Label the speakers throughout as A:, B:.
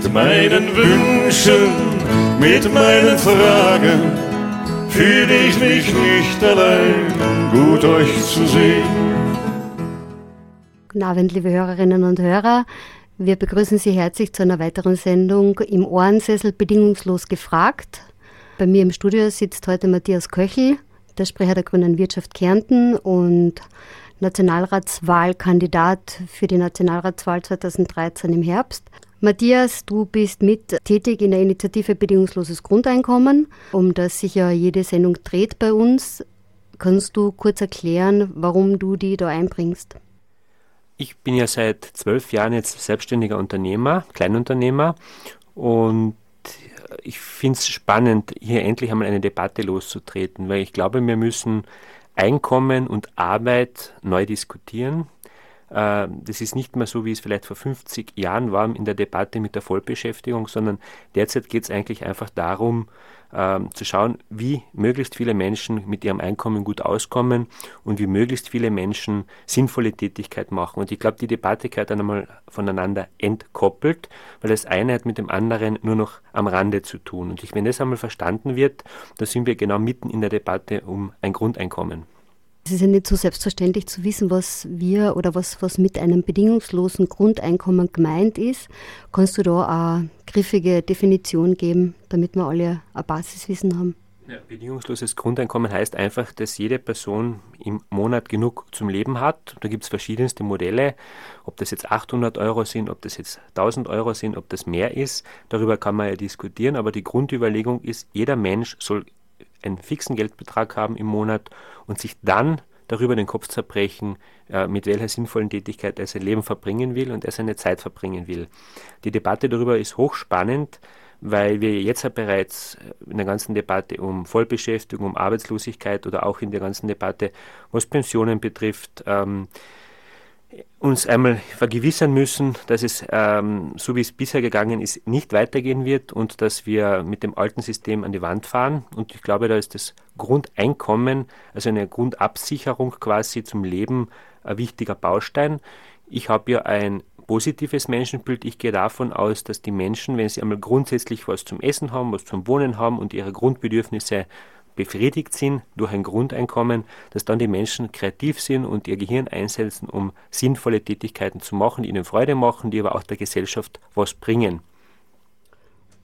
A: Mit meinen Wünschen, mit meinen Fragen fühle ich mich nicht allein, gut euch zu sehen.
B: Guten Abend, liebe Hörerinnen und Hörer. Wir begrüßen Sie herzlich zu einer weiteren Sendung im Ohrensessel Bedingungslos gefragt. Bei mir im Studio sitzt heute Matthias Köchel, der Sprecher der Grünen Wirtschaft Kärnten und Nationalratswahlkandidat für die Nationalratswahl 2013 im Herbst. Matthias, du bist mit tätig in der Initiative Bedingungsloses Grundeinkommen, um das sich ja jede Sendung dreht bei uns. Kannst du kurz erklären, warum du die da einbringst?
C: Ich bin ja seit zwölf Jahren jetzt selbstständiger Unternehmer, Kleinunternehmer und ich finde es spannend, hier endlich einmal eine Debatte loszutreten, weil ich glaube, wir müssen Einkommen und Arbeit neu diskutieren. Äh, das ist nicht mehr so, wie es vielleicht vor 50 Jahren war in der Debatte mit der Vollbeschäftigung, sondern derzeit geht es eigentlich einfach darum, ähm, zu schauen, wie möglichst viele Menschen mit ihrem Einkommen gut auskommen und wie möglichst viele Menschen sinnvolle Tätigkeit machen. Und ich glaube, die Debatte gehört dann einmal voneinander entkoppelt, weil das eine hat mit dem anderen nur noch am Rande zu tun. Und ich, wenn das einmal verstanden wird, dann sind wir genau mitten in der Debatte um ein Grundeinkommen.
B: Es ist ja nicht so selbstverständlich zu wissen, was wir oder was, was mit einem bedingungslosen Grundeinkommen gemeint ist. Kannst du da eine griffige Definition geben, damit wir alle ein Basiswissen haben?
C: Ja, bedingungsloses Grundeinkommen heißt einfach, dass jede Person im Monat genug zum Leben hat. Da gibt es verschiedenste Modelle, ob das jetzt 800 Euro sind, ob das jetzt 1000 Euro sind, ob das mehr ist. Darüber kann man ja diskutieren, aber die Grundüberlegung ist, jeder Mensch soll einen fixen Geldbetrag haben im Monat und sich dann darüber den Kopf zerbrechen, äh, mit welcher sinnvollen Tätigkeit er sein Leben verbringen will und er seine Zeit verbringen will. Die Debatte darüber ist hochspannend, weil wir jetzt ja bereits in der ganzen Debatte um Vollbeschäftigung, um Arbeitslosigkeit oder auch in der ganzen Debatte, was Pensionen betrifft, ähm, uns einmal vergewissern müssen, dass es, ähm, so wie es bisher gegangen ist, nicht weitergehen wird und dass wir mit dem alten System an die Wand fahren. Und ich glaube, da ist das Grundeinkommen, also eine Grundabsicherung quasi zum Leben, ein wichtiger Baustein. Ich habe ja ein positives Menschenbild. Ich gehe davon aus, dass die Menschen, wenn sie einmal grundsätzlich was zum Essen haben, was zum Wohnen haben und ihre Grundbedürfnisse befriedigt sind durch ein Grundeinkommen, dass dann die Menschen kreativ sind und ihr Gehirn einsetzen, um sinnvolle Tätigkeiten zu machen, die ihnen Freude machen, die aber auch der Gesellschaft was bringen.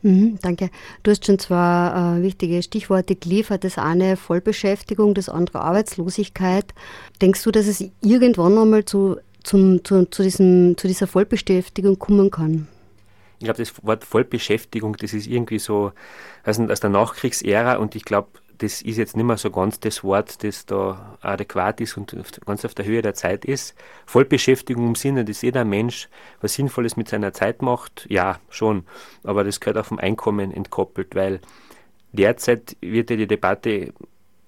B: Mhm, danke. Du hast schon zwei äh, wichtige Stichworte geliefert. Das eine Vollbeschäftigung, das andere Arbeitslosigkeit. Denkst du, dass es irgendwann einmal zu, zum, zu, zu, diesem, zu dieser Vollbeschäftigung kommen kann?
C: Ich glaube, das Wort Vollbeschäftigung, das ist irgendwie so aus der Nachkriegsära und ich glaube, das ist jetzt nicht mehr so ganz das Wort, das da adäquat ist und ganz auf der Höhe der Zeit ist. Vollbeschäftigung im Sinne, dass jeder Mensch was Sinnvolles mit seiner Zeit macht, ja, schon. Aber das gehört auch vom Einkommen entkoppelt, weil derzeit wird ja die Debatte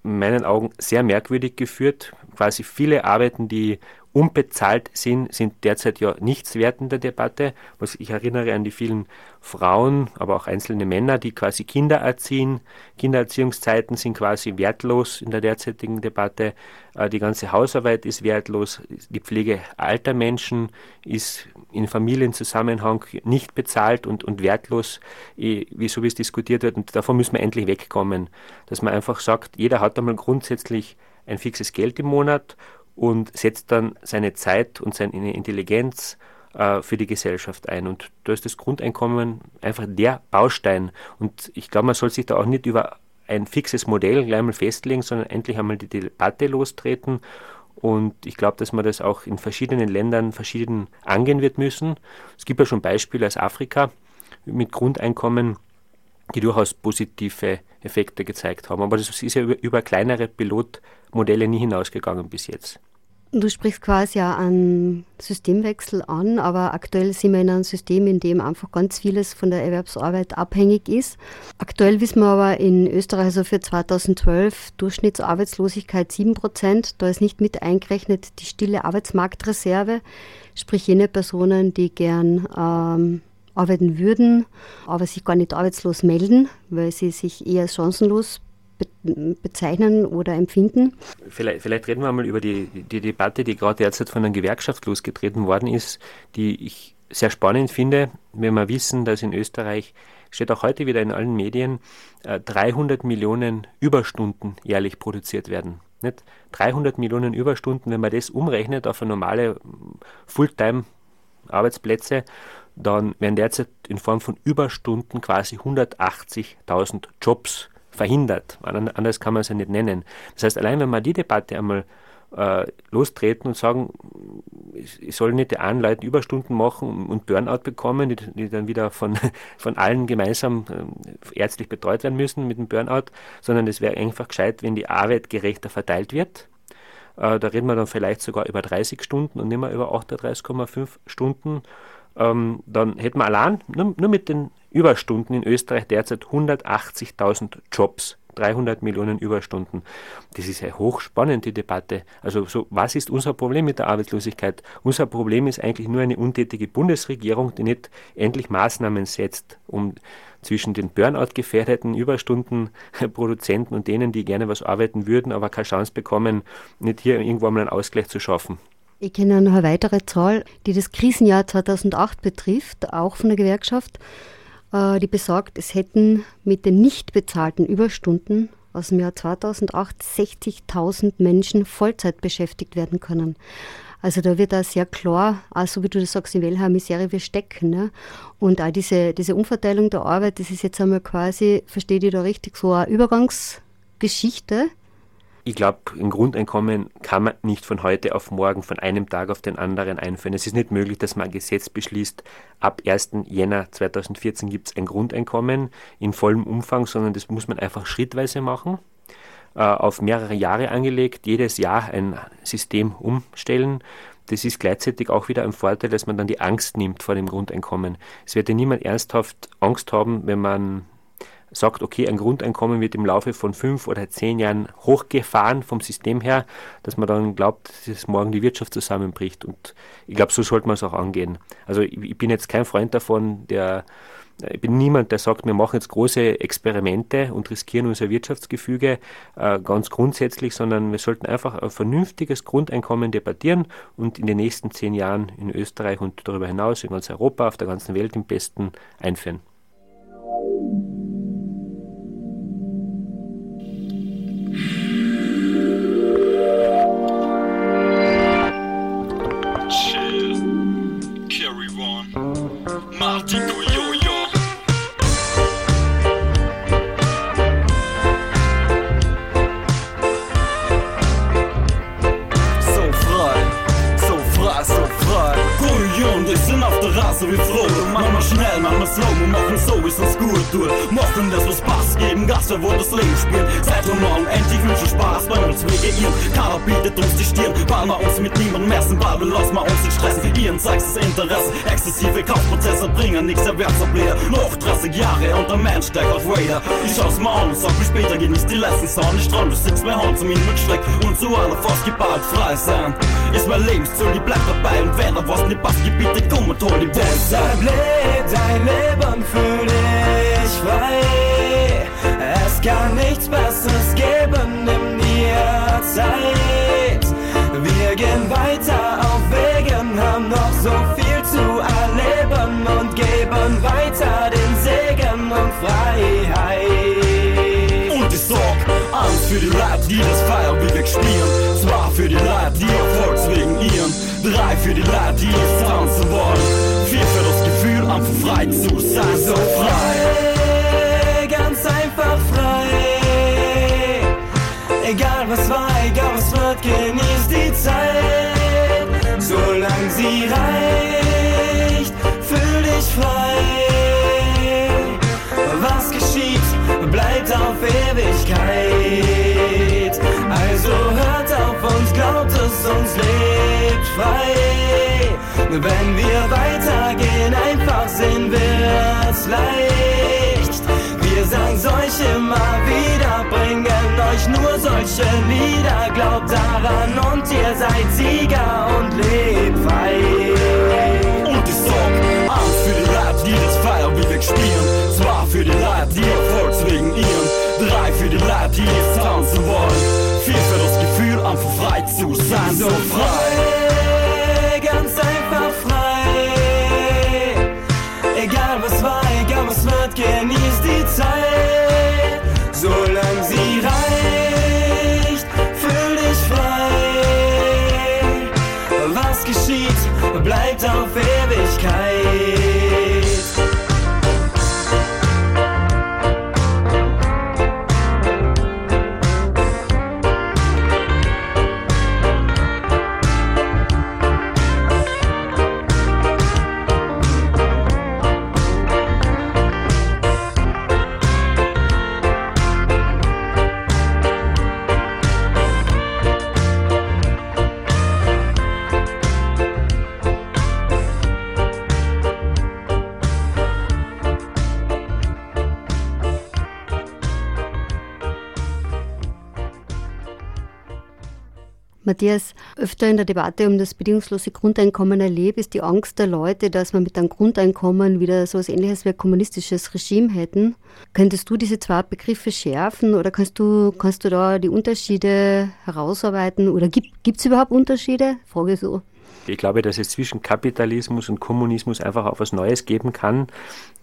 C: in meinen Augen sehr merkwürdig geführt. Quasi viele Arbeiten, die unbezahlt sind, sind derzeit ja nichts wert in der Debatte. Was ich erinnere an die vielen Frauen, aber auch einzelne Männer, die quasi Kinder erziehen. Kindererziehungszeiten sind quasi wertlos in der derzeitigen Debatte. Äh, die ganze Hausarbeit ist wertlos. Die Pflege alter Menschen ist in Familienzusammenhang nicht bezahlt und, und wertlos, wie so wie es diskutiert wird. Und davon müssen wir endlich wegkommen. Dass man einfach sagt, jeder hat einmal grundsätzlich ein fixes Geld im Monat und setzt dann seine Zeit und seine Intelligenz äh, für die Gesellschaft ein. Und da ist das Grundeinkommen einfach der Baustein. Und ich glaube, man soll sich da auch nicht über ein fixes Modell gleich mal festlegen, sondern endlich einmal die Debatte lostreten. Und ich glaube, dass man das auch in verschiedenen Ländern verschieden angehen wird müssen. Es gibt ja schon Beispiele aus Afrika mit Grundeinkommen, die durchaus positive Effekte gezeigt haben. Aber das ist ja über, über kleinere Pilotmodelle nie hinausgegangen bis jetzt.
B: Du sprichst quasi ja einen Systemwechsel an, aber aktuell sind wir in einem System, in dem einfach ganz vieles von der Erwerbsarbeit abhängig ist. Aktuell wissen wir aber in Österreich also für 2012 Durchschnittsarbeitslosigkeit 7 Prozent. Da ist nicht mit eingerechnet die stille Arbeitsmarktreserve, sprich jene Personen, die gern ähm, arbeiten würden, aber sich gar nicht arbeitslos melden, weil sie sich eher chancenlos bezeichnen oder empfinden.
C: Vielleicht, vielleicht, reden wir mal über die, die Debatte, die gerade derzeit von einer Gewerkschaft losgetreten worden ist, die ich sehr spannend finde, wenn wir wissen, dass in Österreich, steht auch heute wieder in allen Medien, 300 äh, Millionen Überstunden jährlich produziert werden. Nicht? 300 Millionen Überstunden, wenn man das umrechnet auf normale Fulltime-Arbeitsplätze, dann werden derzeit in Form von Überstunden quasi 180.000 Jobs verhindert. Anders kann man es ja nicht nennen. Das heißt, allein wenn man die Debatte einmal äh, lostreten und sagen, ich soll nicht die einen Leute Überstunden machen und Burnout bekommen, die, die dann wieder von, von allen gemeinsam äh, ärztlich betreut werden müssen mit dem Burnout, sondern es wäre einfach gescheit, wenn die Arbeit gerechter verteilt wird. Äh, da reden wir dann vielleicht sogar über 30 Stunden und nicht mehr über 38,5 Stunden ähm, dann hätten wir allein nur, nur mit den Überstunden in Österreich derzeit 180.000 Jobs 300 Millionen Überstunden. Das ist ja hochspannend, die Debatte. Also, so, was ist unser Problem mit der Arbeitslosigkeit? Unser Problem ist eigentlich nur eine untätige Bundesregierung, die nicht endlich Maßnahmen setzt, um zwischen den Burnout-gefährdeten Überstundenproduzenten und denen, die gerne was arbeiten würden, aber keine Chance bekommen, nicht hier irgendwo mal einen Ausgleich zu schaffen.
B: Ich kenne noch eine weitere Zahl, die das Krisenjahr 2008 betrifft, auch von der Gewerkschaft, äh, die besagt, es hätten mit den nicht bezahlten Überstunden aus dem Jahr 2008 60.000 Menschen Vollzeit beschäftigt werden können. Also da wird da sehr klar, also wie du das sagst, in welcher Misere wir stecken. Ne? Und auch diese, diese Umverteilung der Arbeit, das ist jetzt einmal quasi, verstehe ich da richtig, so eine Übergangsgeschichte,
C: ich glaube, ein Grundeinkommen kann man nicht von heute auf morgen, von einem Tag auf den anderen einführen. Es ist nicht möglich, dass man ein Gesetz beschließt, ab 1. Jänner 2014 gibt es ein Grundeinkommen in vollem Umfang, sondern das muss man einfach schrittweise machen, äh, auf mehrere Jahre angelegt, jedes Jahr ein System umstellen. Das ist gleichzeitig auch wieder ein Vorteil, dass man dann die Angst nimmt vor dem Grundeinkommen. Es wird ja niemand ernsthaft Angst haben, wenn man sagt, okay, ein Grundeinkommen wird im Laufe von fünf oder zehn Jahren hochgefahren vom System her, dass man dann glaubt, dass morgen die Wirtschaft zusammenbricht. Und ich glaube, so sollte man es auch angehen. Also ich, bin jetzt kein Freund davon, der ich bin niemand, der sagt, wir machen jetzt große Experimente und riskieren unser Wirtschaftsgefüge äh, ganz grundsätzlich, sondern wir sollten einfach ein vernünftiges Grundeinkommen debattieren und in den nächsten zehn Jahren in Österreich und darüber hinaus in ganz Europa, auf der ganzen Welt im Besten einführen.
D: Sein. Ist mein Lebensziel, die bleibt dabei und wenn da was nicht passt, gib bitte komm und hol die Welt.
E: Deshalb leb dein Leben für dich frei. Es kann nichts Besseres geben, nimm dir Zeit. Wir gehen weiter auf Wegen, haben noch so viel zu erleben und geben weiter den Segen und Freiheit.
D: Und ich sorg Angst für die Leute, die das wir spielen. Für die Leute, die Erfolgs wegen ihren. Drei für die Leute, die es tanzen wollen. Vier für das Gefühl, einfach frei zu sein, so frei.
E: Ganz einfach frei. Egal was war, egal was wird, genieß die Zeit. Solange sie reicht, fühl dich frei. Was geschieht, bleibt auf Ewigkeit. frei. Wenn wir weitergehen, einfach sind wir es leicht. Wir sagen solche immer wieder, bringen euch nur solche Lieder. Glaubt daran und ihr seid Sieger und lebt frei.
D: Und ich sorg Angst für die Leute, die das feiern, wie wir spielen. Zwar für die Leute, die Erfolgs wegen ihren. Drei für die Leute, die es tanzen wollen. Vier für das Gefühl, einfach frei zu sein. So frei ganz einfach frei. Egal was war, egal was wird, genießt die Zeit,
B: Matthias, öfter in der Debatte um das bedingungslose Grundeinkommen erlebt, ist die Angst der Leute, dass man mit einem Grundeinkommen wieder so etwas ähnliches wie ein kommunistisches Regime hätten. Könntest du diese zwei Begriffe schärfen oder kannst du, kannst du da die Unterschiede herausarbeiten oder gibt es überhaupt Unterschiede? Frage so.
C: Ich glaube, dass es zwischen Kapitalismus und Kommunismus einfach auch was Neues geben kann.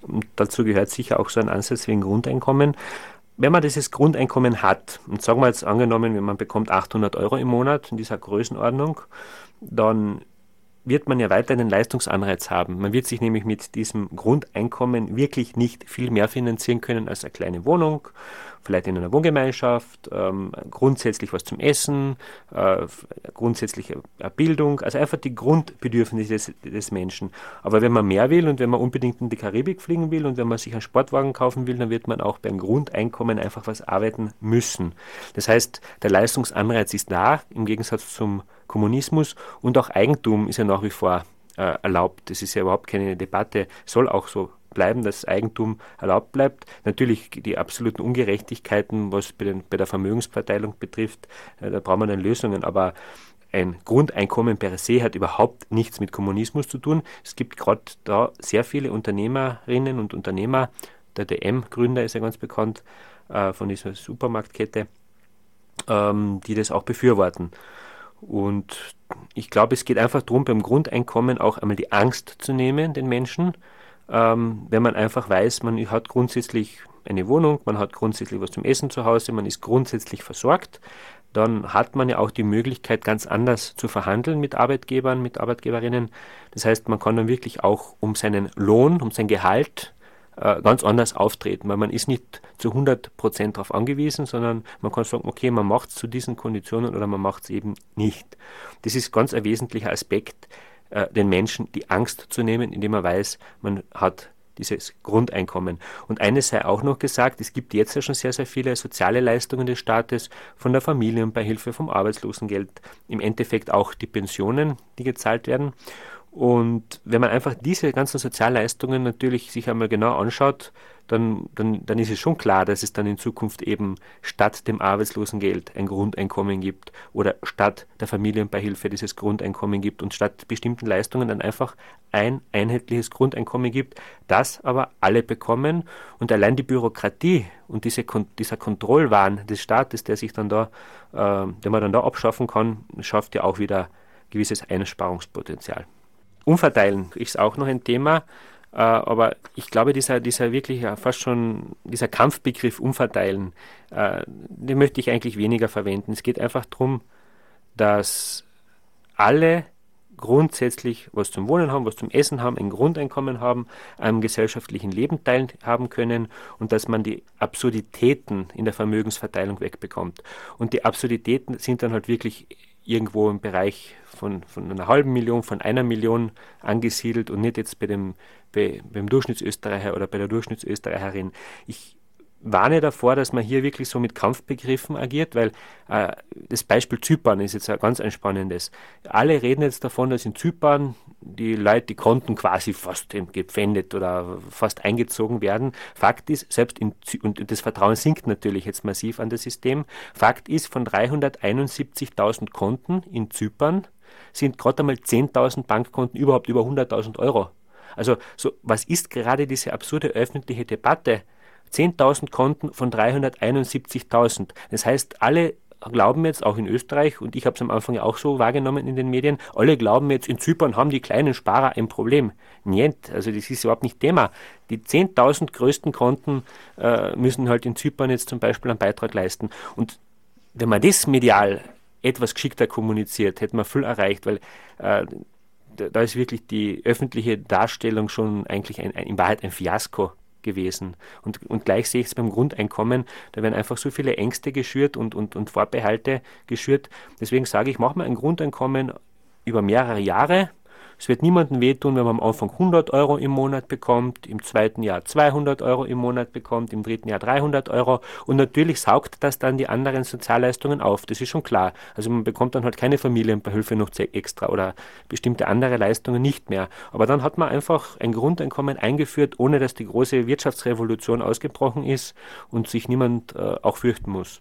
C: Und dazu gehört sicher auch so ein Ansatz wie ein Grundeinkommen wenn man dieses Grundeinkommen hat, und sagen wir jetzt angenommen, wenn man bekommt 800 Euro im Monat in dieser Größenordnung, dann wird man ja weiter einen Leistungsanreiz haben. Man wird sich nämlich mit diesem Grundeinkommen wirklich nicht viel mehr finanzieren können als eine kleine Wohnung, vielleicht in einer Wohngemeinschaft, ähm, grundsätzlich was zum Essen, äh, grundsätzliche Bildung, also einfach die Grundbedürfnisse des, des, Menschen. Aber wenn man mehr will und wenn man unbedingt in die Karibik fliegen will und wenn man sich einen Sportwagen kaufen will, dann wird man auch beim Grundeinkommen einfach was arbeiten müssen. Das heißt, der Leistungsanreiz ist da, im Gegensatz zum Kommunismus und auch Eigentum ist ja nach wie vor äh, erlaubt. Das ist ja überhaupt keine Debatte, soll auch so bleiben, dass Eigentum erlaubt bleibt. Natürlich die absoluten Ungerechtigkeiten, was bei, den, bei der Vermögensverteilung betrifft, äh, da braucht man dann Lösungen, aber ein Grundeinkommen per se hat überhaupt nichts mit Kommunismus zu tun. Es gibt gerade da sehr viele Unternehmerinnen und Unternehmer, der DM-Gründer ist ja ganz bekannt äh, von dieser Supermarktkette, ähm, die das auch befürworten. Und ich glaube, es geht einfach darum, beim Grundeinkommen auch einmal die Angst zu nehmen, den Menschen, ähm, wenn man einfach weiß, man hat grundsätzlich eine Wohnung, man hat grundsätzlich was zum Essen zu Hause, man ist grundsätzlich versorgt, dann hat man ja auch die Möglichkeit, ganz anders zu verhandeln mit Arbeitgebern, mit Arbeitgeberinnen. Das heißt, man kann dann wirklich auch um seinen Lohn, um sein Gehalt äh, ganz anders auftreten, weil man ist nicht zu 100 Prozent darauf angewiesen, sondern man kann sagen, okay, man macht es zu diesen Konditionen oder man macht es eben nicht. Das ist ganz ein wesentlicher Aspekt, äh, den Menschen die Angst zu nehmen, indem er weiß, man hat dieses Grundeinkommen. Und eines sei auch noch gesagt, es gibt jetzt ja schon sehr, sehr viele soziale Leistungen des Staates, von der Familienbeihilfe, vom Arbeitslosengeld, im Endeffekt auch die Pensionen, die gezahlt werden. Und wenn man einfach diese ganzen Sozialleistungen natürlich sich einmal genau anschaut, dann, dann, dann ist es schon klar, dass es dann in Zukunft eben statt dem Arbeitslosengeld ein Grundeinkommen gibt oder statt der Familienbeihilfe dieses Grundeinkommen gibt und statt bestimmten Leistungen dann einfach ein einheitliches Grundeinkommen gibt, das aber alle bekommen und allein die Bürokratie und diese, dieser Kontrollwahn des Staates, der sich dann da, äh, den man dann da abschaffen kann, schafft ja auch wieder gewisses Einsparungspotenzial. Umverteilen ist auch noch ein Thema, äh, aber ich glaube, dieser, dieser wirklich fast schon, dieser Kampfbegriff Umverteilen, äh, den möchte ich eigentlich weniger verwenden. Es geht einfach darum, dass alle grundsätzlich was zum Wohnen haben, was zum Essen haben, ein Grundeinkommen haben, am gesellschaftlichen Leben teilhaben können und dass man die Absurditäten in der Vermögensverteilung wegbekommt. Und die Absurditäten sind dann halt wirklich irgendwo im Bereich von, von einer halben Million, von einer Million angesiedelt und nicht jetzt bei dem, bei, beim Durchschnittsösterreicher oder bei der Durchschnittsösterreicherin. Ich warne davor, dass man hier wirklich so mit Kampfbegriffen agiert, weil äh, das Beispiel Zypern ist jetzt ein ganz ein spannendes. Alle reden jetzt davon, dass in Zypern die Leute, die konnten quasi fast gepfändet oder fast eingezogen werden. Fakt ist, selbst in Zy und das Vertrauen sinkt natürlich jetzt massiv an das System. Fakt ist, von 371.000 Konten in Zypern sind gerade einmal 10.000 Bankkonten überhaupt über 100.000 Euro. Also so, was ist gerade diese absurde öffentliche Debatte? 10.000 Konten von 371.000. Das heißt, alle
E: glauben jetzt auch in Österreich, und ich habe es am Anfang ja auch so wahrgenommen in den Medien, alle glauben jetzt, in Zypern haben die kleinen Sparer ein Problem. Nicht, also das ist überhaupt nicht Thema. Die 10.000 größten Konten äh, müssen halt in Zypern jetzt zum Beispiel einen Beitrag leisten. Und wenn man das medial etwas geschickter kommuniziert, hätte man viel erreicht, weil äh, da ist wirklich die öffentliche Darstellung schon eigentlich ein, ein, in Wahrheit ein Fiasko gewesen. Und, und gleich sehe ich es beim Grundeinkommen, da werden einfach so viele Ängste geschürt und, und, und Vorbehalte geschürt. Deswegen sage ich, machen wir ein Grundeinkommen über mehrere Jahre, es wird niemandem wehtun, wenn man am Anfang 100 Euro im Monat bekommt, im zweiten Jahr 200 Euro im Monat bekommt, im dritten Jahr 300 Euro. Und natürlich saugt das dann die anderen Sozialleistungen auf. Das ist schon klar. Also man bekommt dann halt keine Familienbeihilfe noch extra oder bestimmte andere Leistungen nicht mehr. Aber dann hat man einfach ein Grundeinkommen eingeführt, ohne dass die große Wirtschaftsrevolution ausgebrochen ist und sich niemand äh, auch fürchten muss.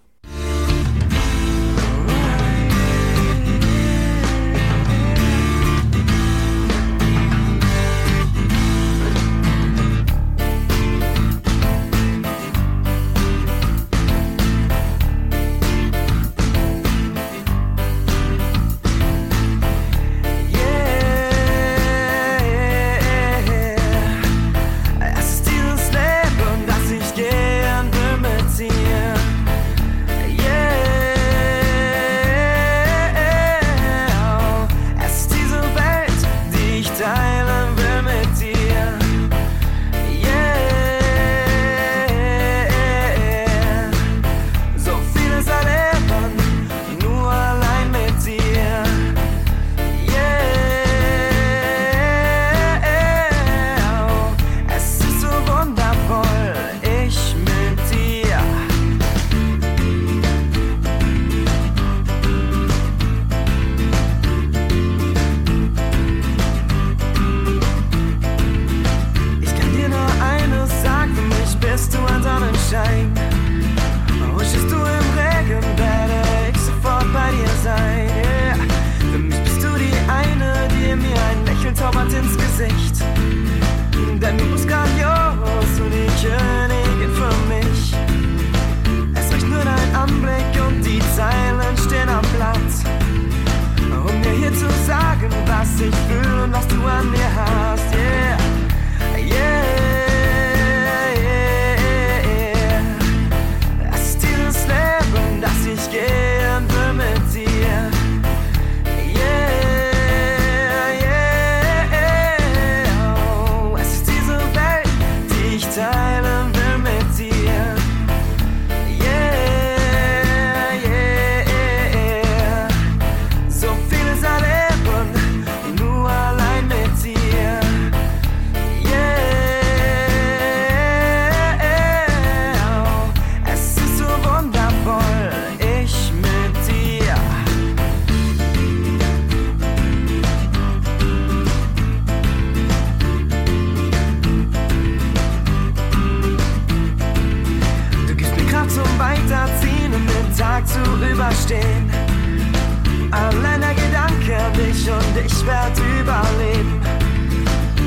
E: Zeit überleben.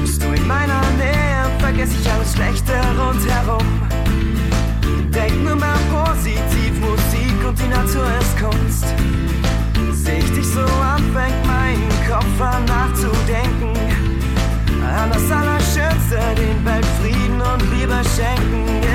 B: Bist du in
E: meiner Nähe, vergesse ich alles Schlechte rundherum. Denk nur mal positiv, Musik und die Natur ist Kunst. Seh ich dich so an, fängt mein Kopf an nachzudenken. An das Allerschönste, den Weltfrieden und Liebe schenken.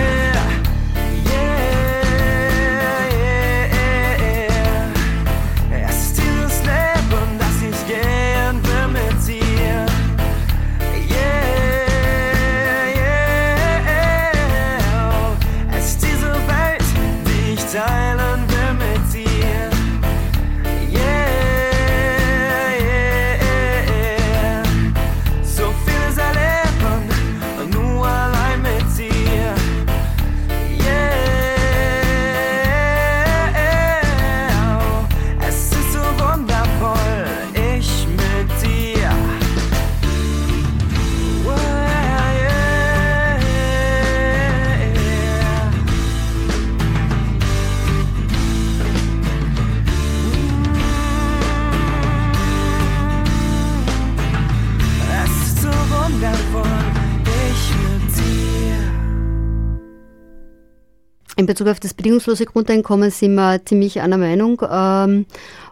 B: In Bezug auf das bedingungslose Grundeinkommen sind wir ziemlich einer Meinung. Ähm,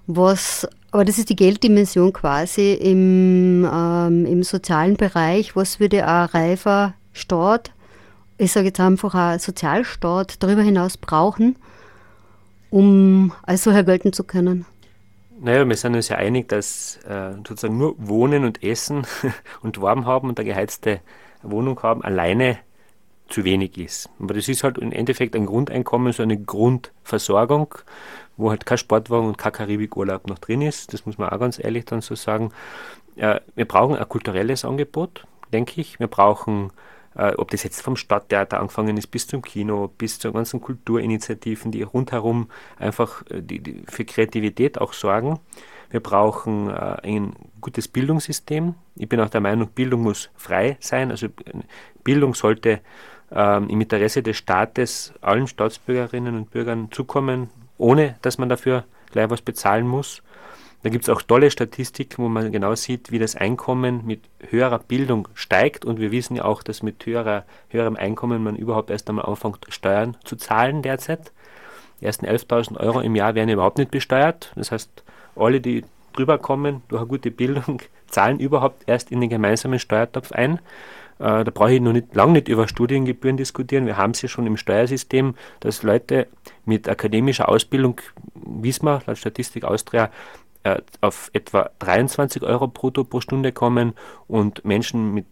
B: was, aber das ist die Gelddimension quasi im, ähm, im sozialen Bereich. Was würde ein reifer Staat, ich sage jetzt einfach ein Sozialstaat, darüber hinaus brauchen, um als solcher gelten zu können?
C: Naja, wir sind uns ja einig, dass äh, sozusagen nur Wohnen und Essen und Warm haben und eine geheizte Wohnung haben alleine zu wenig ist. Aber das ist halt im Endeffekt ein Grundeinkommen, so eine Grundversorgung, wo halt kein Sportwagen und kein Karibikurlaub noch drin ist. Das muss man auch ganz ehrlich dann so sagen. Äh, wir brauchen ein kulturelles Angebot, denke ich. Wir brauchen, äh, ob das jetzt vom Stadttheater angefangen ist, bis zum Kino, bis zu ganzen Kulturinitiativen, die rundherum einfach äh, für Kreativität auch sorgen. Wir brauchen ein gutes Bildungssystem. Ich bin auch der Meinung, Bildung muss frei sein. Also Bildung sollte ähm, im Interesse des Staates allen Staatsbürgerinnen und Bürgern zukommen, ohne dass man dafür gleich was bezahlen muss. Da gibt es auch tolle Statistiken, wo man genau sieht, wie das Einkommen mit höherer Bildung steigt. Und wir wissen ja auch, dass mit höherer, höherem Einkommen man überhaupt erst einmal anfängt, Steuern zu zahlen derzeit. Die ersten 11.000 Euro im Jahr werden überhaupt nicht besteuert. Das heißt, alle, die drüber kommen durch eine gute Bildung, zahlen überhaupt erst in den gemeinsamen Steuertopf ein. Äh, da brauche ich noch nicht, lange nicht über Studiengebühren diskutieren. Wir haben es ja schon im Steuersystem, dass Leute mit akademischer Ausbildung, wir, laut Statistik Austria, äh, auf etwa 23 Euro brutto pro Stunde kommen und Menschen mit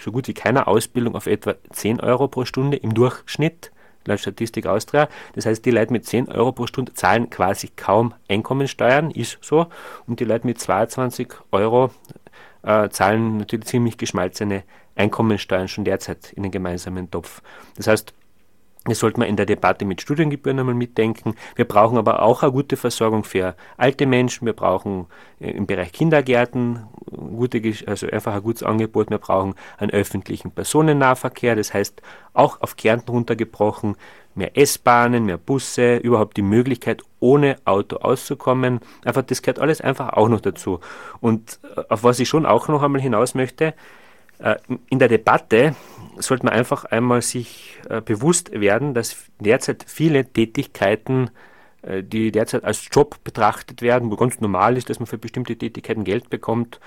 C: so gut wie keiner Ausbildung auf etwa 10 Euro pro Stunde im Durchschnitt laut Statistik Austria. Das heißt, die Leute mit 10 Euro pro Stunde zahlen quasi kaum Einkommensteuern, ist so. Und die Leute mit 22 Euro äh, zahlen natürlich ziemlich geschmalzene Einkommensteuern schon derzeit in den gemeinsamen Topf. Das heißt, das sollte man in der Debatte mit Studiengebühren einmal mitdenken. Wir brauchen aber auch eine gute Versorgung für alte Menschen. Wir brauchen äh, im Bereich Kindergärten gute, also einfach ein gutes Angebot. Wir brauchen einen öffentlichen Personennahverkehr. Das heißt, auch auf Kärnten runtergebrochen, mehr S-Bahnen, mehr Busse, überhaupt die Möglichkeit, ohne Auto auszukommen. Einfach, das gehört alles einfach auch noch dazu. Und äh, auf was ich schon auch noch einmal hinaus möchte, in der Debatte sollte man einfach einmal sich äh, bewusst werden, dass derzeit viele Tätigkeiten, äh, die derzeit als Job betrachtet werden, wo ganz normal ist, dass man für bestimmte Tätigkeiten Geld bekommt,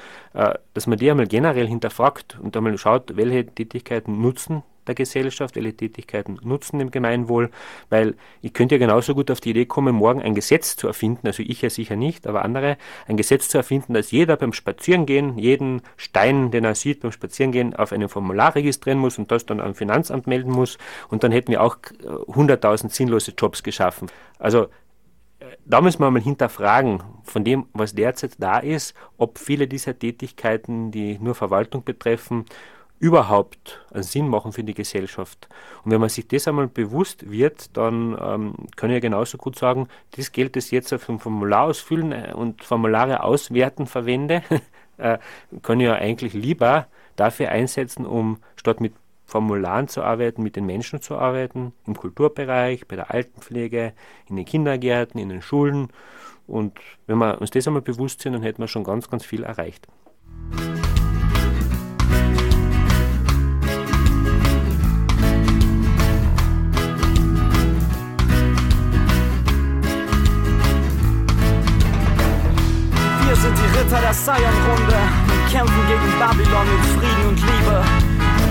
C: dass man die einmal generell hinterfragt und einmal schaut, welche Tätigkeiten nutzen der Gesellschaft, welche Tätigkeiten nutzen dem Gemeinwohl, weil ich könnte ja genauso gut auf die Idee kommen, morgen ein Gesetz zu erfinden, also ich ja sicher nicht, aber andere, ein Gesetz zu erfinden, dass jeder beim Spazierengehen jeden Stein, den er sieht beim Spazierengehen, auf einem Formular registrieren muss und das dann am Finanzamt melden muss und dann hätten wir auch 100.000 sinnlose Jobs geschaffen. Also äh, da müssen wir mal hinterfragen, von dem, was derzeit da ist, ob viele dieser Tätigkeiten, die nur Verwaltung betreffen, überhaupt einen Sinn machen für die Gesellschaft. Und wenn man sich das einmal bewusst wird, dann ähm, kann ich ja genauso gut sagen, das Geld, das ich jetzt auf ein Formular ausfüllen äh, und Formulare auswerten verwende, äh, kann ich ja eigentlich lieber dafür einsetzen, um statt mit Formularen zu arbeiten, mit den Menschen zu arbeiten, im Kulturbereich, bei der Altenpflege, in den Kindergärten, in den Schulen. Und wenn wir uns das einmal bewusst sind, dann hätten wir schon ganz, ganz viel erreicht.
E: Und kämpfen gegen Babylon in Frieden und Liebe.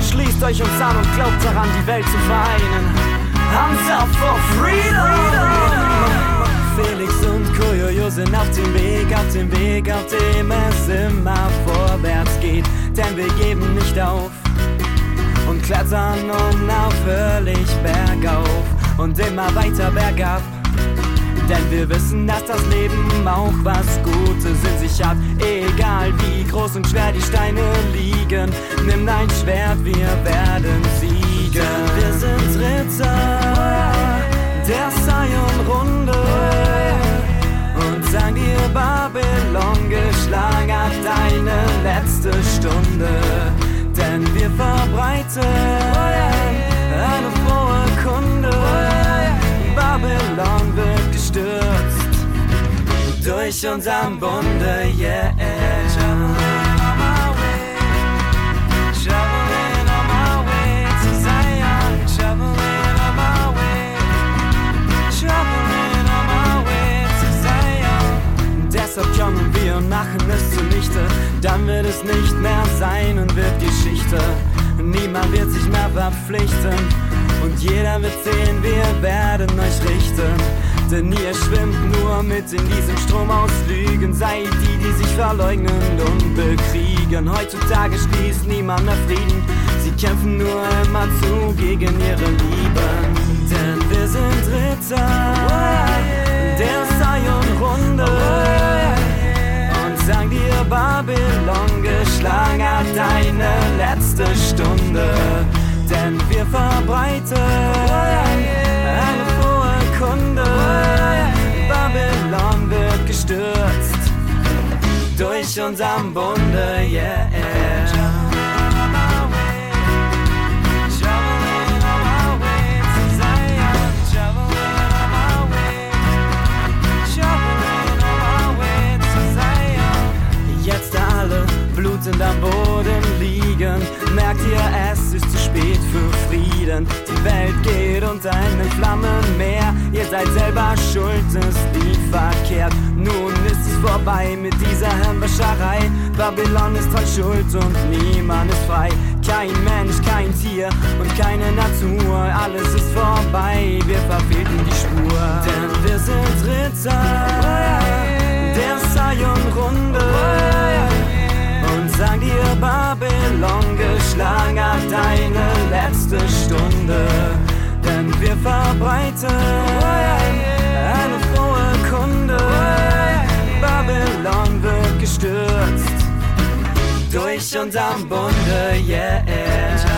E: Schließt euch uns an und glaubt daran, die Welt zu vereinen. Hands up for freedom! Felix und Koyoyo sind auf dem Weg, auf dem Weg, auf dem es immer vorwärts geht. Denn wir geben nicht auf und klettern unaufhörlich bergauf und immer weiter bergab. Denn wir wissen, dass das Leben auch was Gutes in sich hat. Egal wie groß und schwer die Steine liegen, nimm dein Schwert, wir werden siegen. Wir sind Ritter der Sion-Runde und sagen dir, Babylon geschlagen hat deine letzte Stunde. Denn wir verbreiten eine frohe Kunde. Babylon durch uns Bunde, yeah. Deshalb kommen wir und machen es zunichte. Dann wird es nicht mehr sein und wird Geschichte. Niemand wird sich mehr verpflichten. Und jeder wird sehen, wir werden euch richten. Denn ihr schwimmt nur mit in diesem Strom. Lügen. Seid die, die sich verleugnen und bekriegen. Heutzutage schließt niemand mehr Frieden. Sie kämpfen nur immer zu gegen ihre Lieben. Denn wir sind Ritter der Zion-Runde. Und sagen dir, Babylon geschlagen hat deine letzte Stunde. Denn wir verbreiten eine frohe Kunde. Babylon wird gestürzt durch unseren Bunde, yeah. Jetzt alle blutend am Boden liegen, merkt ihr, es ist zu spät für Frieden. Die Welt geht unter einem Flammenmeer, ihr seid selber schuld, es lief verkehrt. Nun ist es vorbei mit dieser Hirnwäscherei. Babylon ist halt schuld und niemand ist frei. Kein Mensch, kein Tier und keine Natur, alles ist vorbei, wir verfehlten die Spur. Denn wir sind Ritter der Zion-Runde und sag dir, Babylon geschlagen hat deine letzte Stunde. Denn wir verbreiten gestürzt durch unseren Bunde, yeah.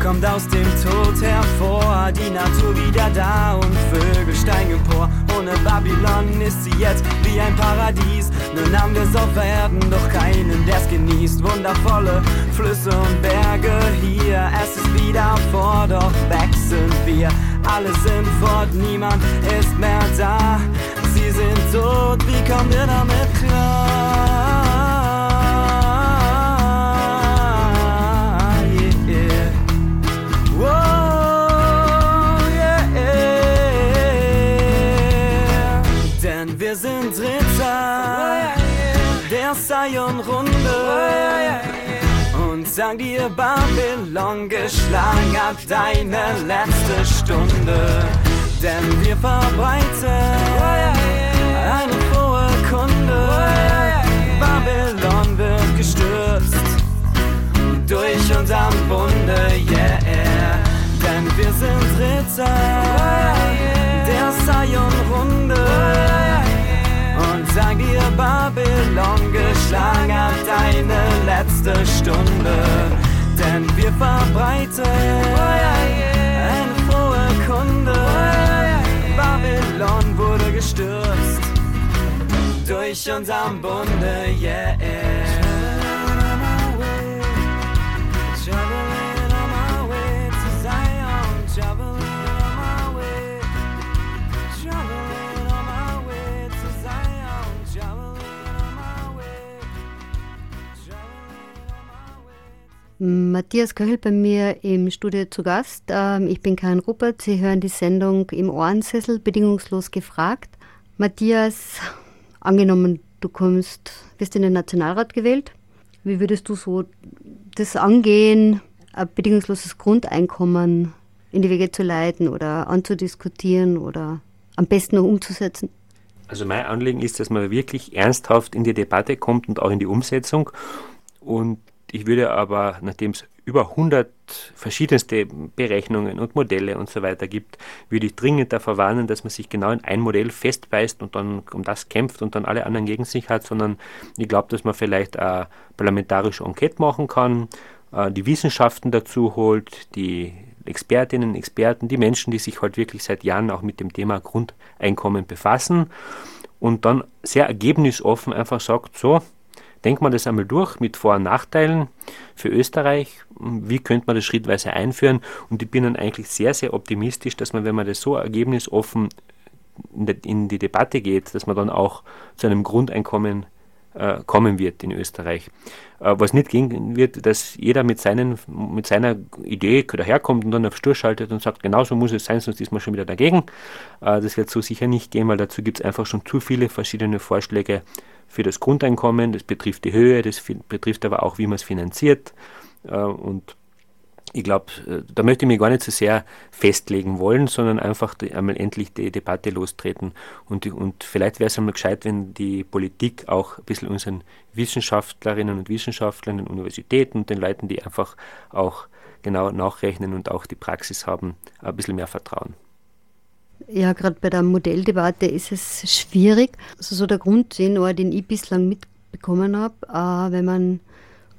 E: Kommt aus dem Tod hervor, die Natur wieder da und Vögel steigen empor. Ohne Babylon ist sie jetzt wie ein Paradies. Nun haben wir's auf Erden, doch keinen, der's genießt. Wundervolle Flüsse und Berge hier, es ist wieder vor, doch weg sind wir. Alle sind fort, niemand ist mehr da. Sie sind tot, wie kommt ihr damit klar? Zion-Runde. Und sag dir, Babylon geschlagen hat deine letzte Stunde. Denn wir verbreiten eine frohe Kunde. Babylon wird gestürzt durch unseren Bunde, yeah. Denn wir sind Ritter der Zion-Runde. Babylon geschlagen hat deine letzte Stunde. Denn wir verbreiten eine frohe Kunde. Babylon wurde gestürzt durch unseren Bunde, yeah.
B: Matthias Köchel bei mir im Studio zu Gast. Ähm, Ich bin Karin Ruppert. Sie hören die Sendung im Ohrensessel, bedingungslos gefragt. Matthias, angenommen, du kommst, wirst in den Nationalrat gewählt. Wie würdest du so das angehen, ein bedingungsloses Grundeinkommen in die Wege zu leiten oder anzudiskutieren oder am besten noch umzusetzen?
C: Also mein Anliegen ist, dass man wirklich ernsthaft in die Debatte kommt und auch in die Umsetzung. Und ich würde aber, nachdem es über 100 verschiedenste Berechnungen und Modelle und so weiter gibt, würde ich dringend davor warnen, dass man sich genau in ein Modell festbeißt und dann um das kämpft und dann alle anderen gegen sich hat, sondern ich glaube, dass man vielleicht eine parlamentarische Enquete machen kann, äh, die Wissenschaften dazu holt, die Expertinnen, Experten, die Menschen, die sich halt wirklich seit Jahren auch mit dem Thema Grundeinkommen befassen und dann sehr ergebnisoffen einfach sagt, so, denkt man das einmal durch mit Vor- und Nachteilen für Österreich, wie könnte man das schrittweise einführen und ich bin dann eigentlich sehr, sehr optimistisch, dass man, wenn man das so ergebnisoffen in, die Debatte geht, dass man dann auch zu einem Grundeinkommen äh, kommen wird in Österreich. Äh, was nicht gehen wird, dass jeder mit, seinen, mit seiner Idee daherkommt und dann auf Stur schaltet und sagt, genau so muss es sein, sonst ist man schon wieder dagegen. Äh, das wird so sicher nicht gehen, weil dazu gibt es einfach schon zu viele verschiedene Vorschläge für das Grundeinkommen. Das betrifft die Höhe, das betrifft aber auch, wie man es finanziert. Äh, und ich glaube, äh, da möchte ich mich gar nicht so sehr festlegen wollen, sondern einfach die, einmal endlich die Debatte lostreten. Und, und vielleicht wäre es einmal gescheit, wenn die Politik auch ein bisschen unseren Wissenschaftlerinnen und Wissenschaftlern, den Universitäten und den Leuten, die einfach auch genau nachrechnen und auch die Praxis haben, ein bisschen mehr Vertrauen.
B: Ja, gerade bei der Modelldebatte ist es schwierig. Also so der Grundtenor, den ich bislang mitbekommen habe, äh, wenn man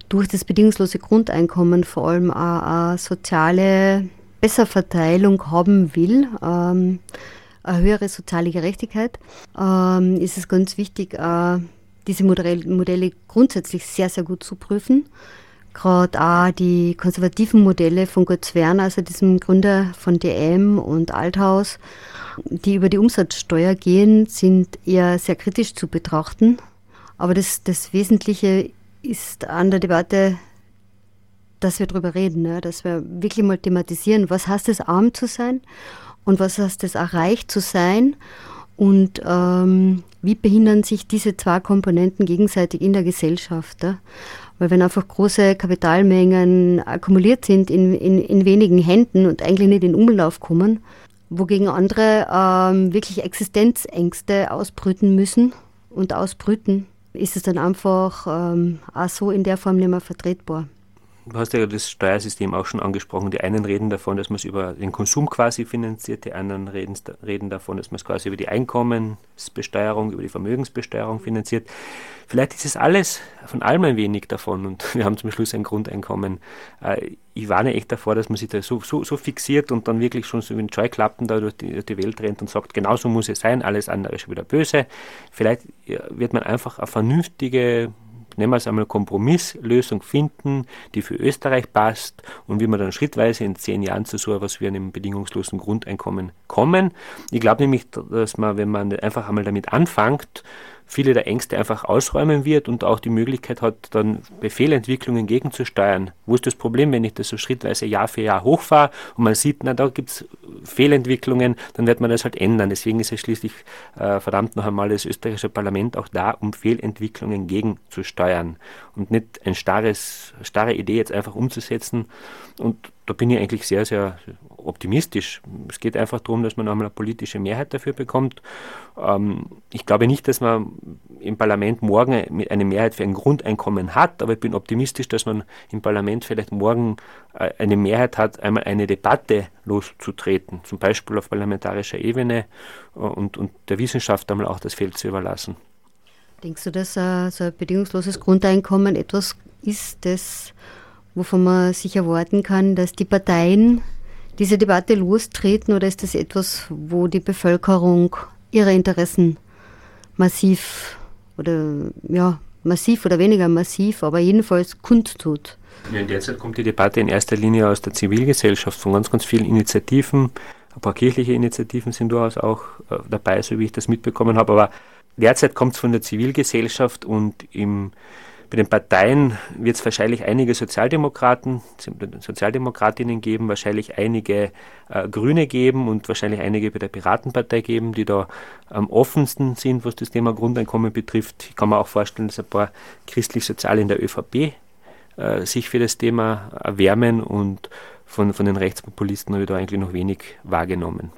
B: durch das bedingungslose Grundeinkommen vor allem eine, soziale Besserverteilung haben will, ähm, eine höhere soziale Gerechtigkeit, ähm, ist es ganz wichtig, äh, diese Modelle grundsätzlich sehr, sehr gut zu prüfen. Gerade auch die konservativen Modelle von Götz Werner, also diesem Gründer von DM und Althaus, die über die Umsatzsteuer gehen, sind eher sehr kritisch zu betrachten. Aber das, das Wesentliche ist an der Debatte, dass wir darüber reden, ne? dass wir wirklich mal thematisieren, was heißt es, arm zu sein und was heißt es, auch reich zu sein und ähm, wie behindern sich diese zwei Komponenten gegenseitig in der Gesellschaft. Ja? Weil wenn einfach große Kapitalmengen akkumuliert sind in, in, in wenigen Händen und eigentlich nicht in Umlauf kommen, wogegen andere ähm, wirklich Existenzängste ausbrüten müssen und ausbrüten, ist es dann einfach ähm, auch so in der Form nicht mehr vertretbar.
C: Du hast ja das Steuersystem auch schon angesprochen. Die einen reden davon, dass man es über den Konsum quasi finanziert, die anderen reden, reden davon, dass man es quasi über die Einkommensbesteuerung, über die Vermögensbesteuerung finanziert. Vielleicht ist es alles von allem ein wenig davon und wir haben zum Schluss ein Grundeinkommen. Äh, ich warne echt davor, dass man sich da so, so, so fixiert und dann wirklich schon so wie ein Scheuklappen da durch die, durch die Welt rennt und sagt, genau so muss es sein, alles andere ist schon wieder böse. Vielleicht wird man einfach eine vernünftige nehmen wir es einmal, Kompromisslösung finden, die für Österreich passt und wie wir dann schrittweise in zehn Jahren zu so etwas wie einem bedingungslosen Grundeinkommen kommen. Ich glaube nämlich, dass man, wenn man einfach einmal damit anfängt, viele der Ängste einfach ausräumen wird und auch die Möglichkeit hat, dann Befehlentwicklungen gegenzusteuern. Wo ist das Problem, wenn ich das so schrittweise Jahr für Jahr hochfahre und man sieht, na, da gibt es Fehlentwicklungen, dann wird man das halt ändern. Deswegen ist es schließlich äh, verdammt noch einmal das österreichische Parlament auch da, um Fehlentwicklungen gegenzusteuern und nicht eine starre Idee jetzt einfach umzusetzen. Und da bin ich eigentlich sehr, sehr optimistisch. Es geht einfach darum, dass man einmal eine politische Mehrheit dafür bekommt. Ähm, ich glaube nicht, dass man im Parlament morgen eine Mehrheit für ein Grundeinkommen hat, aber ich bin optimistisch, dass man im Parlament vielleicht morgen äh, eine Mehrheit hat, einmal eine Debatte loszutreten, zum Beispiel auf parlamentarischer Ebene äh, und, und der Wissenschaft einmal auch das Feld zu überlassen.
B: Denkst du, dass uh, so ein bedingungsloses Grundeinkommen etwas ist, das, wovon man sich erwarten kann, dass die Parteien diese Debatte lostreten oder ist das etwas, wo die Bevölkerung ihre Interessen massiv oder ja, massiv oder weniger massiv, aber jedenfalls kundtut?
C: Ja, derzeit kommt die Debatte in erster Linie aus der Zivilgesellschaft, von ganz, ganz vielen Initiativen. Ein paar kirchliche Initiativen sind durchaus auch äh, dabei, so wie ich das mitbekommen habe. Aber derzeit kommt es von der Zivilgesellschaft und im bei den Parteien wird es wahrscheinlich einige Sozialdemokraten, Sozialdemokratinnen geben, wahrscheinlich einige äh, Grüne geben und wahrscheinlich einige bei der Piratenpartei geben, die da am offensten sind, was das Thema Grundeinkommen betrifft. Ich kann mir auch vorstellen, dass ein paar christlich-soziale in der ÖVP äh, sich für das Thema erwärmen und von, von den Rechtspopulisten habe ich da eigentlich noch wenig wahrgenommen.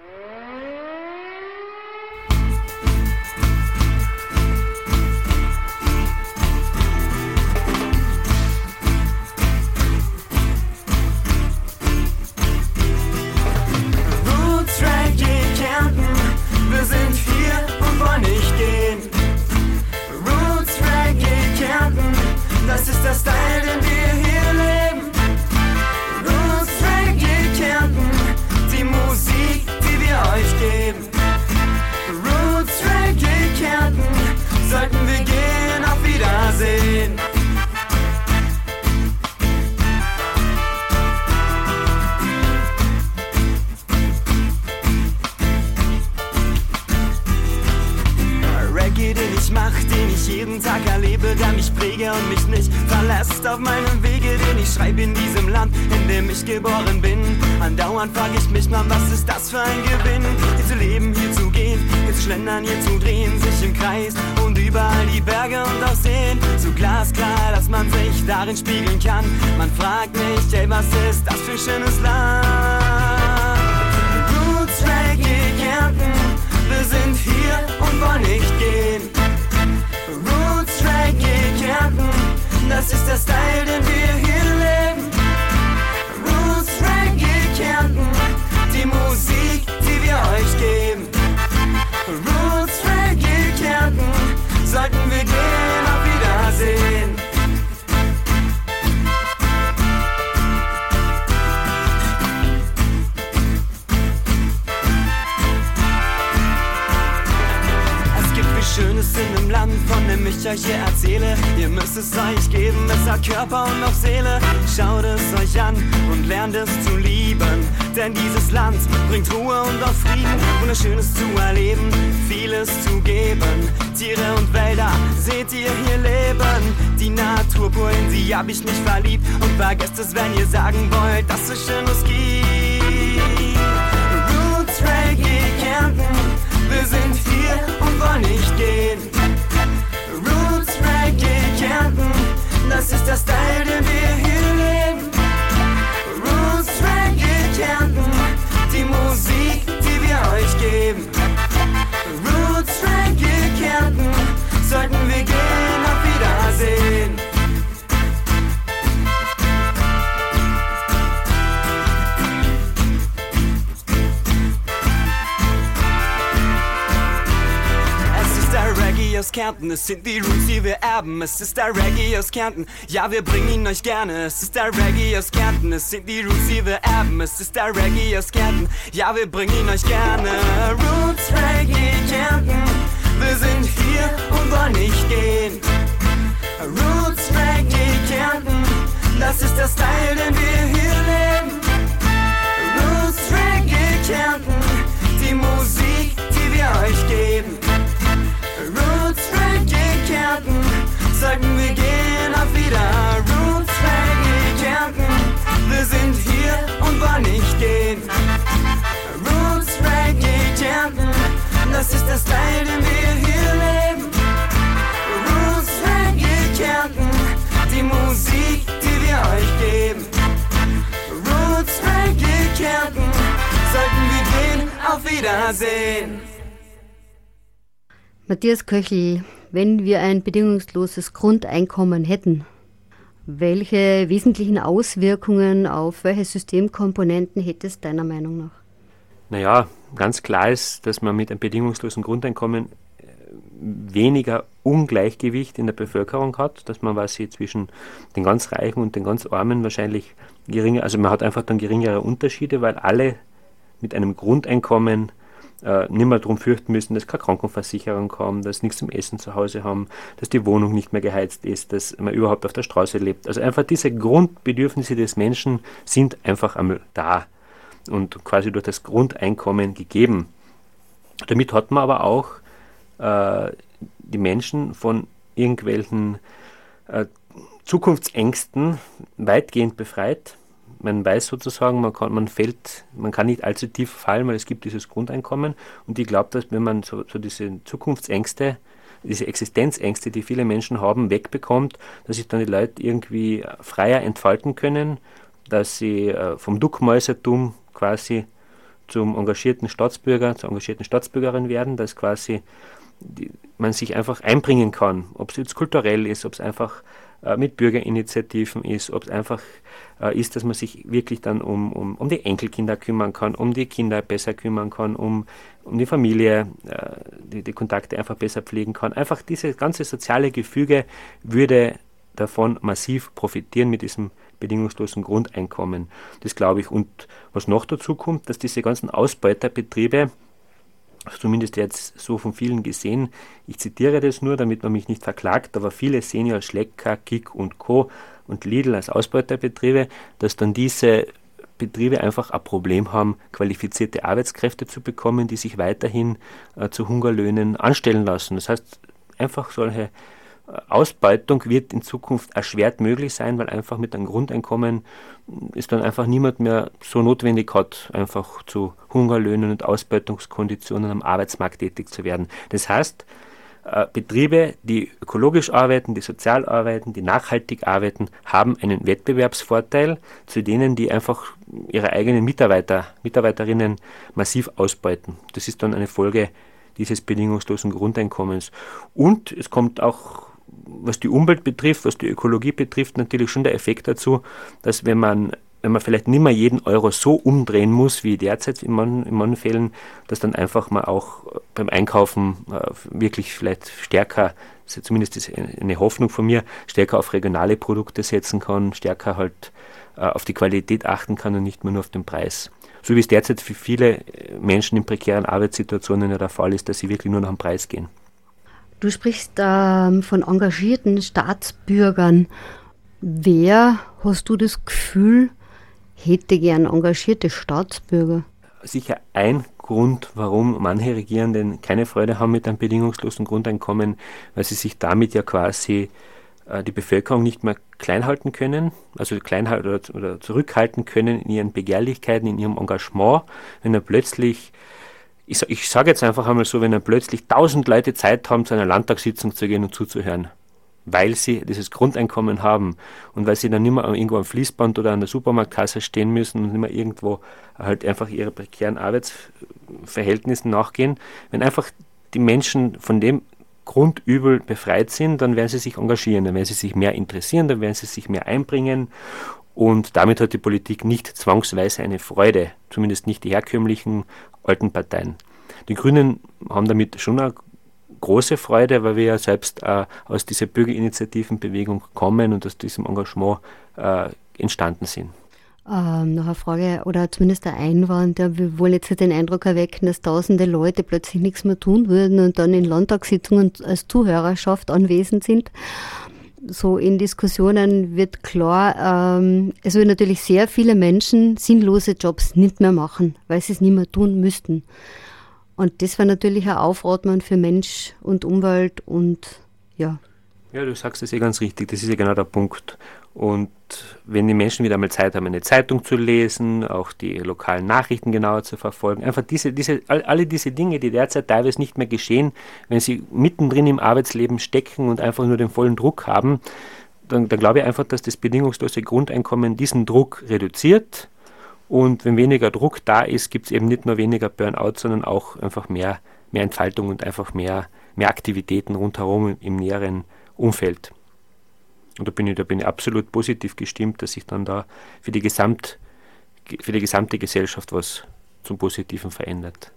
E: Euch hier erzähle. Ihr müsst es euch geben, es hat Körper und auch Seele. Schaut es euch an und lernt es zu lieben. Denn dieses Land bringt Ruhe und auch Frieden. Wunderschönes zu erleben, vieles zu geben. Tiere und Wälder seht ihr hier leben. Die Natur pur in sie hab ich mich verliebt. Und vergesst es, wenn ihr sagen wollt, dass es Schönes gibt. Roots Reggae Kärnten, wir sind hier und wollen nicht gehen. Das ist der Style, den wir hier aus Kärnten, es sind die Roots, die wir erben. Es ist der Reggae aus Kärnten, ja, wir bringen ihn euch gerne. Es ist der Reggae aus Kärnten, es sind die Roots, die wir erben. Es ist der Reggae aus Kärnten, ja, wir bringen ihn euch gerne. Roots Reggae Kärnten, wir sind hier und wollen nicht gehen. Roots Reggae Kärnten, das ist der Style, den wir hier leben. Der Style, den wir hier leben. Roots Reggae Kärnten, die Musik, die wir euch geben. Roots Reggae Kärnten, sollten wir gehen, auf Wiedersehen.
B: Matthias Köchel, wenn wir ein bedingungsloses Grundeinkommen hätten, welche wesentlichen Auswirkungen auf welche Systemkomponenten hätte es deiner Meinung nach?
C: Naja, ganz klar ist, dass man mit einem bedingungslosen Grundeinkommen äh, weniger Ungleichgewicht in der Bevölkerung hat, dass man quasi zwischen den ganz Reichen und den ganz Armen wahrscheinlich geringer, also man hat einfach dann geringere Unterschiede, weil alle mit einem Grundeinkommen äh, nicht mehr darum fürchten müssen, dass keine Krankenversicherung kommt, dass nichts zum Essen zu Hause haben, dass die Wohnung nicht mehr geheizt ist, dass man überhaupt auf der Straße lebt. Also einfach diese Grundbedürfnisse des Menschen sind einfach einmal da und quasi durch das Grundeinkommen gegeben. Damit hat man aber auch äh, die Menschen von irgendwelchen äh, Zukunftsängsten weitgehend befreit. Man weiß sozusagen, man kann, man fällt, man kann nicht allzu tief fallen, weil es gibt dieses Grundeinkommen. Und ich glaube, dass wenn man so, so diese Zukunftsängste, diese Existenzängste, die viele Menschen haben, wegbekommt, dass sich dann die Leute irgendwie freier entfalten können, dass sie äh, vom Duckmäusertum quasi zum engagierten Staatsbürger, zur engagierten Staatsbürgerin werden, dass quasi die, man sich einfach einbringen kann, ob es jetzt kulturell ist, ob es einfach äh, mit Bürgerinitiativen ist, ob es einfach äh, ist, dass man sich wirklich dann um, um, um die Enkelkinder kümmern kann, um die Kinder besser kümmern kann, um, um die Familie, äh, die, die Kontakte einfach besser pflegen kann. Einfach dieses ganze soziale Gefüge würde davon massiv profitieren mit diesem bedingungslosen Grundeinkommen. Das glaube ich. Und was noch dazu kommt, dass diese ganzen Ausbeuterbetriebe, zumindest jetzt so von vielen gesehen, ich zitiere das nur, damit man mich nicht verklagt, aber viele sehen ja Schlecker, Kick und Co. und Lidl als Ausbeuterbetriebe, dass dann diese Betriebe einfach ein Problem haben, qualifizierte Arbeitskräfte zu bekommen, die sich weiterhin äh, zu Hungerlöhnen anstellen lassen. Das heißt, einfach solche Ausbeutung wird in Zukunft erschwert möglich sein, weil einfach mit einem Grundeinkommen ist dann einfach niemand mehr so notwendig hat, einfach zu Hungerlöhnen und Ausbeutungskonditionen am Arbeitsmarkt tätig zu werden. Das heißt, äh, Betriebe, die ökologisch arbeiten, die sozial arbeiten, die nachhaltig arbeiten, haben einen Wettbewerbsvorteil zu denen, die einfach ihre eigenen Mitarbeiter, Mitarbeiterinnen massiv ausbeuten. Das ist dann eine Folge dieses bedingungslosen Grundeinkommens. Und es kommt auch was die Umwelt betrifft, was die Ökologie betrifft, natürlich schon der Effekt dazu, dass wenn man wenn man vielleicht nicht mehr jeden Euro so umdrehen muss wie derzeit in manchen, in Fällen, dass dann einfach mal auch beim Einkaufen äh, wirklich vielleicht stärker, das ist zumindest eine Hoffnung von mir, stärker auf regionale Produkte setzen kann, stärker halt äh, auf die Qualität achten kann und nicht mehr nur auf den Preis. So wie es derzeit für viele Menschen in prekären Arbeitssituationen ja der Fall ist, dass sie wirklich nur nach dem Preis gehen.
B: Du sprichst ähm, von engagierten Staatsbürgern. Wer, hast du das Gefühl, hätte gern engagierte Staatsbürger?
C: Sicher ein Grund, warum manche Regierenden keine Freude haben mit einem bedingungslosen Grundeinkommen, weil sie sich damit ja quasi äh, die Bevölkerung nicht mehr klein halten können, also klein oder, oder zurückhalten können in ihren Begehrlichkeiten, in ihrem Engagement, wenn er plötzlich ich, ich sage jetzt einfach einmal so, wenn dann plötzlich tausend Leute Zeit haben, zu einer Landtagssitzung zu gehen und zuzuhören, weil sie dieses Grundeinkommen haben und weil sie dann nicht mehr irgendwo am Fließband oder an der Supermarktkasse stehen müssen und nicht mehr irgendwo halt einfach ihre prekären Arbeitsverhältnissen nachgehen, wenn einfach die Menschen von dem Grundübel befreit sind, dann werden sie sich engagieren, dann werden sie sich mehr interessieren, dann werden sie sich mehr einbringen und damit hat die Politik nicht zwangsweise eine Freude, zumindest nicht die herkömmlichen alten Parteien. Die Grünen haben damit schon eine große Freude, weil wir ja selbst äh, aus dieser Bürgerinitiativenbewegung kommen und aus diesem Engagement äh, entstanden sind.
B: Ähm, noch eine Frage oder zumindest der Einwand, ja, wir wollen jetzt den Eindruck erwecken, dass tausende Leute plötzlich nichts mehr tun würden und dann in Landtagssitzungen als Zuhörerschaft anwesend sind so in Diskussionen wird klar, ähm, es würden natürlich sehr viele Menschen sinnlose Jobs nicht mehr machen, weil sie es nicht mehr tun müssten. Und das war natürlich ein Aufratmen für Mensch und Umwelt und ja.
C: Ja, du sagst es eh ganz richtig, das ist ja genau der Punkt. Und wenn die Menschen wieder einmal Zeit haben, eine Zeitung zu lesen, auch die lokalen Nachrichten genauer zu verfolgen, einfach diese, diese, alle diese Dinge, die derzeit teilweise nicht mehr geschehen, wenn sie mittendrin im Arbeitsleben stecken und einfach nur den vollen Druck haben, dann, dann glaube ich einfach, dass das bedingungslose Grundeinkommen diesen Druck reduziert. Und wenn weniger Druck da ist, gibt es eben nicht nur weniger Burnout, sondern auch einfach mehr, mehr Entfaltung und einfach mehr, mehr Aktivitäten rundherum im näheren Umfeld. Und da bin ich, da bin ich absolut positiv gestimmt, dass sich dann da für die, Gesamt, für die gesamte Gesellschaft was zum Positiven verändert.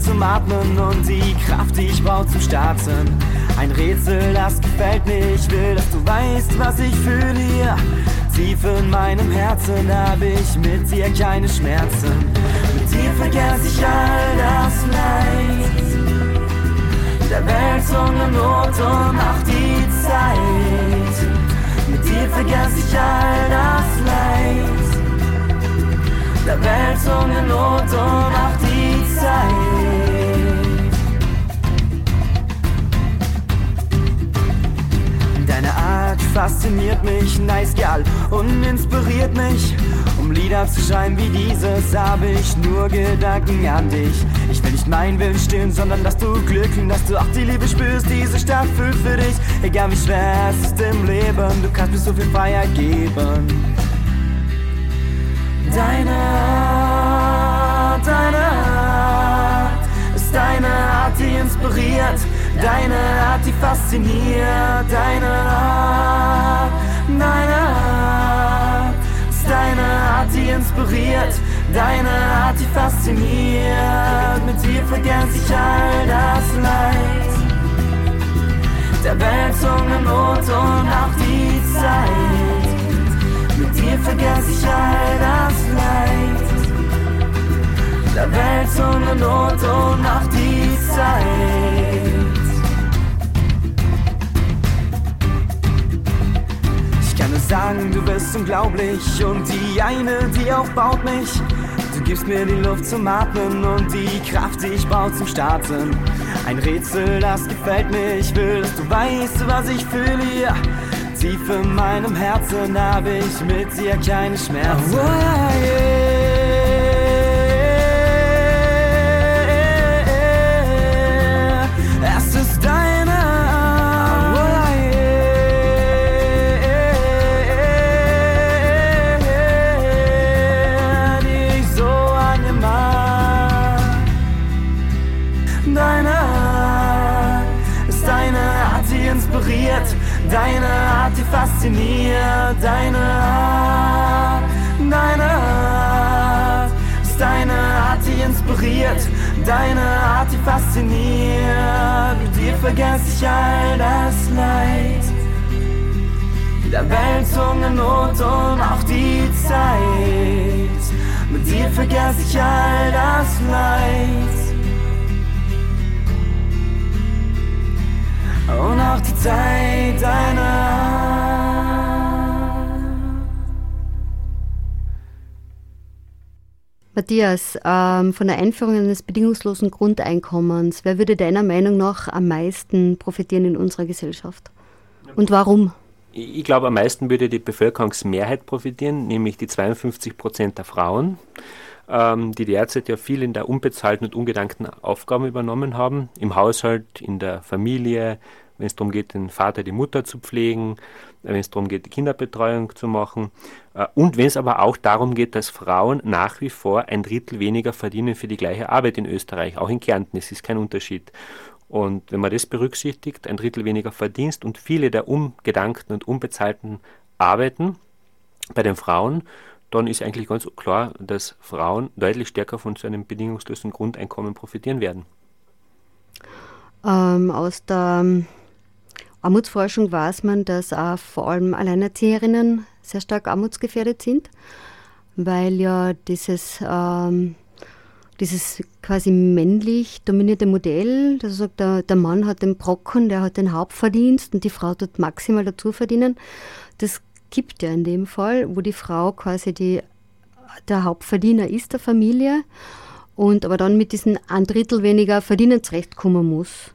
E: Zum Atmen und die Kraft, die ich brauch zum Starten. Ein Rätsel, das gefällt mir, ich will, dass du weißt, was ich fühle hier. Tief in meinem Herzen hab ich mit dir keine Schmerzen. Mit dir vergesse ich all das Leid. Der Welt ohne Not und auch die Zeit. Mit dir vergesse ich all das Leid. Der Welt ohne Not und auch die Zeit. Deine Art fasziniert mich, nice Girl, und inspiriert mich. Um Lieder zu schreiben wie dieses, habe ich nur Gedanken an dich. Ich will nicht meinen Willen stillen, sondern dass du Glück und dass du auch die Liebe spürst. Diese Stadt fühlt für dich, egal wie schwer es ist im Leben, du kannst mir so viel Freiheit geben. Deine Art, deine Art ist deine Art, die inspiriert Deine Art, die fasziniert, deine Art, deine Art. Deine Art, die inspiriert, deine Art, die fasziniert. Mit dir vergesse ich all das Leid. Der Welt Not und Welt Not und auch die Zeit. kann es sagen, du bist unglaublich und die eine, die aufbaut mich. Du gibst mir die Luft zum Atmen und die Kraft, die ich brauche zum Starten. Ein Rätsel, das gefällt mir, ich will, dass du weißt, was ich fühle. Tief in meinem Herzen habe ich mit dir keine Schmerzen. Oh, yeah. Deine Art, die fasziniert, deine Art, deine Art ist deine Art, die inspiriert, deine Art, die fasziniert. Mit dir vergesse ich all das Leid, der Welt, Not und auch die Zeit. Mit dir vergesse ich all das Leid. und auch Zeit deiner
B: Matthias, ähm, von der Einführung eines bedingungslosen Grundeinkommens, wer würde deiner Meinung nach am meisten profitieren in unserer Gesellschaft? Und warum?
C: Ich glaube, am meisten würde die Bevölkerungsmehrheit profitieren, nämlich die 52 Prozent der Frauen, ähm, die derzeit ja viel in der unbezahlten und ungedankten Aufgaben übernommen haben, im Haushalt, in der Familie, wenn es darum geht, den Vater, die Mutter zu pflegen, wenn es darum geht, die Kinderbetreuung zu machen. Äh, und wenn es aber auch darum geht, dass Frauen nach wie vor ein Drittel weniger verdienen für die gleiche Arbeit in Österreich, auch in Kärnten, es ist kein Unterschied. Und wenn man das berücksichtigt, ein Drittel weniger Verdienst und viele der umgedankten und unbezahlten Arbeiten bei den Frauen, dann ist eigentlich ganz klar, dass Frauen deutlich stärker von so einem bedingungslosen Grundeinkommen profitieren werden.
B: Ähm, aus der Armutsforschung weiß man, dass auch vor allem Alleinerzieherinnen sehr stark armutsgefährdet sind, weil ja dieses, ähm, dieses quasi männlich dominierte Modell, das sagt, der, der Mann hat den Brocken, der hat den Hauptverdienst und die Frau tut maximal dazu verdienen, das gibt ja in dem Fall, wo die Frau quasi die, der Hauptverdiener ist der Familie und aber dann mit diesen ein Drittel weniger Verdienen zurechtkommen muss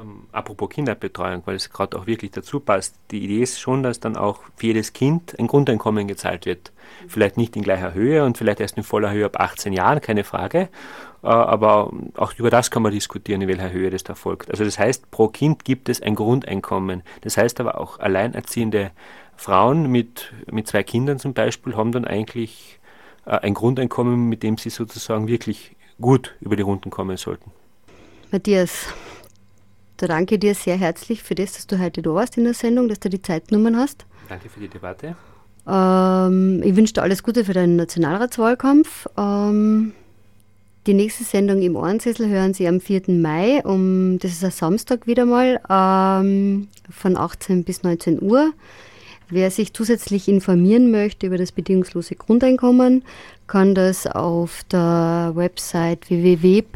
C: ähm, apropos Kinderbetreuung, weil es gerade auch wirklich dazu passt. Die Idee ist schon, dass dann auch für jedes Kind ein Grundeinkommen gezahlt wird. Vielleicht nicht in gleicher Höhe und vielleicht erst in voller Höhe ab 18 Jahren, keine Frage. Äh, aber auch über das kann man diskutieren, in welcher Höhe das da folgt. Also das heißt, pro Kind gibt es ein Grundeinkommen. Das heißt aber auch, alleinerziehende Frauen mit, mit zwei Kindern zum Beispiel haben dann eigentlich äh, ein Grundeinkommen, mit dem sie sozusagen wirklich gut über die Runden kommen sollten.
B: Matthias, da danke dir sehr herzlich für das, dass du heute da warst in der Sendung, dass du die Zeit genommen hast.
C: Danke für die Debatte.
B: Ähm, ich wünsche dir alles Gute für deinen Nationalratswahlkampf. Ähm, die nächste Sendung im Ohrensessel hören Sie am 4. Mai, um, das ist ein Samstag wieder mal, ähm, von 18 bis 19 Uhr. Wer sich zusätzlich informieren möchte über das bedingungslose Grundeinkommen, kann das auf der Website www.ibgek.com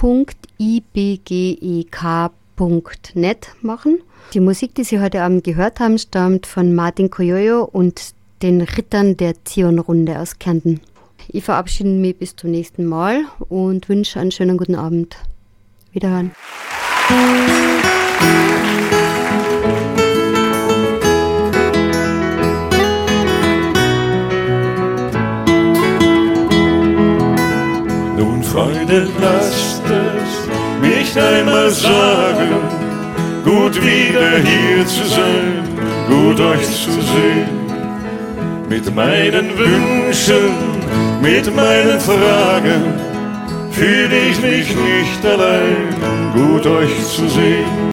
B: www.net machen. Die Musik, die Sie heute Abend gehört haben, stammt von Martin Koyoyo und den Rittern der Zion-Runde aus Kärnten. Ich verabschiede mich bis zum nächsten Mal und wünsche einen schönen guten Abend. Wiederhören.
A: Nun, Freunde, lasst mich einmal sagen, gut wieder hier zu sein, gut euch zu sehen. Mit meinen Wünschen, mit meinen Fragen fühle ich mich nicht allein, gut euch zu sehen.